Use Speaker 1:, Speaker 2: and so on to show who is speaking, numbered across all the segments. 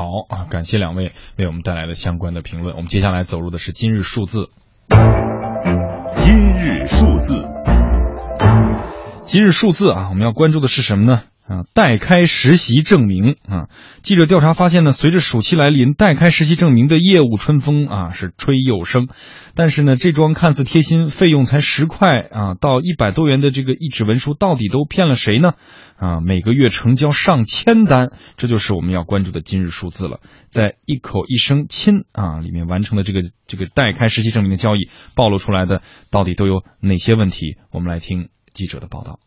Speaker 1: 好啊，感谢两位为我们带来的相关的评论。我们接下来走入的是今日数字。
Speaker 2: 今日数字，
Speaker 1: 今日数字啊，我们要关注的是什么呢？啊，代开实习证明啊！记者调查发现呢，随着暑期来临，代开实习证明的业务春风啊是吹又生。但是呢，这桩看似贴心、费用才十块啊到一百多元的这个一纸文书，到底都骗了谁呢？啊，每个月成交上千单，这就是我们要关注的今日数字了。在一口一声亲啊里面完成的这个这个代开实习证明的交易，暴露出来的到底都有哪些问题？我们来听记者的报道。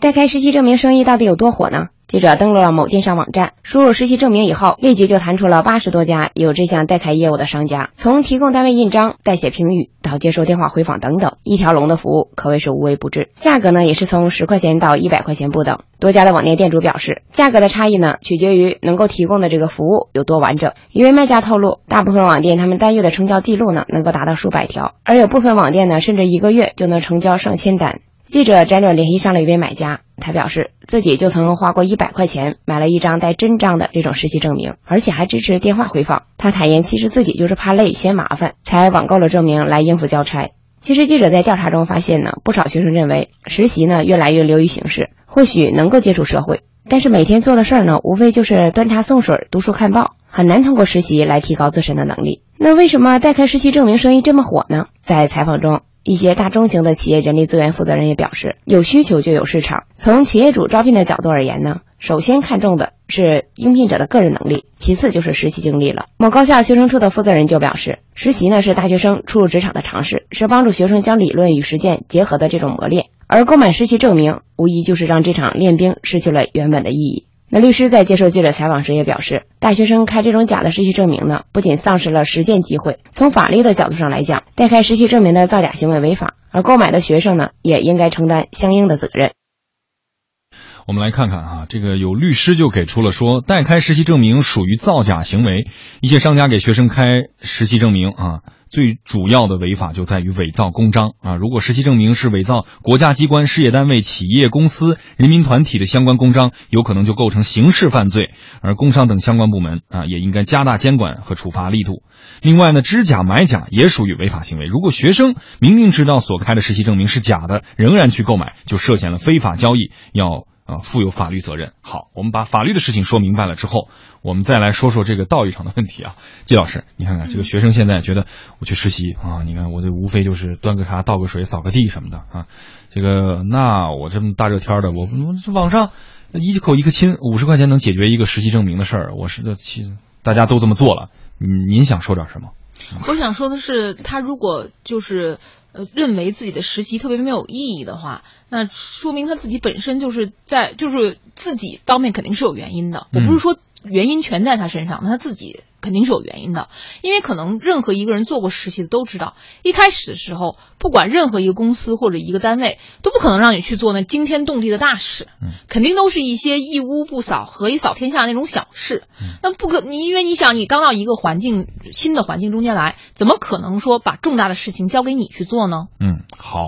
Speaker 3: 代开实习证明生意到底有多火呢？记者登录了某电商网站，输入实习证明以后，立即就弹出了八十多家有这项代开业务的商家。从提供单位印章、代写评语到接受电话回访等等，一条龙的服务可谓是无微不至。价格呢，也是从十块钱到一百块钱不等。多家的网店店主表示，价格的差异呢，取决于能够提供的这个服务有多完整。一位卖家透露，大部分网店他们单月的成交记录呢，能够达到数百条，而有部分网店呢，甚至一个月就能成交上千单。记者辗转联系上了一位买家，他表示自己就曾花过一百块钱买了一张带真章的这种实习证明，而且还支持电话回访。他坦言，其实自己就是怕累嫌麻烦，才网购了证明来应付交差。其实记者在调查中发现呢，不少学生认为实习呢越来越流于形式，或许能够接触社会，但是每天做的事儿呢，无非就是端茶送水、读书看报，很难通过实习来提高自身的能力。那为什么代开实习证明生意这么火呢？在采访中。一些大中型的企业人力资源负责人也表示，有需求就有市场。从企业主招聘的角度而言呢，首先看重的是应聘者的个人能力，其次就是实习经历了。某高校学生处的负责人就表示，实习呢是大学生初入职场的尝试，是帮助学生将理论与实践结合的这种磨练。而购买实习证明，无疑就是让这场练兵失去了原本的意义。那律师在接受记者采访时也表示，大学生开这种假的实习证明呢，不仅丧失了实践机会，从法律的角度上来讲，代开实习证明的造假行为违法，而购买的学生呢，也应该承担相应的责任。
Speaker 1: 我们来看看啊，这个有律师就给出了说，代开实习证明属于造假行为，一些商家给学生开实习证明啊。最主要的违法就在于伪造公章啊！如果实习证明是伪造国家机关、事业单位、企业公司、人民团体的相关公章，有可能就构成刑事犯罪。而工商等相关部门啊，也应该加大监管和处罚力度。另外呢，知假买假也属于违法行为。如果学生明明知道所开的实习证明是假的，仍然去购买，就涉嫌了非法交易，要。啊，负有法律责任。好，我们把法律的事情说明白了之后，我们再来说说这个道义上的问题啊。季老师，你看看这个学生现在觉得我去实习啊，你看我这无非就是端个茶、倒个水、扫个地什么的啊。这个那我这么大热天的，我我网上一口一个亲，五十块钱能解决一个实习证明的事儿，我是其实大家都这么做了。您您想说点什么？
Speaker 4: 我想说的是，他如果就是呃认为自己的实习特别没有意义的话。那说明他自己本身就是在，就是自己方面肯定是有原因的。我不是说原因全在他身上，那他自己肯定是有原因的。因为可能任何一个人做过实习的都知道，一开始的时候，不管任何一个公司或者一个单位，都不可能让你去做那惊天动地的大事，肯定都是一些一屋不扫，何以扫天下那种小事。那不可你，因为你想，你刚到一个环境新的环境中间来，怎么可能说把重大的事情交给你去做呢？
Speaker 1: 嗯，好。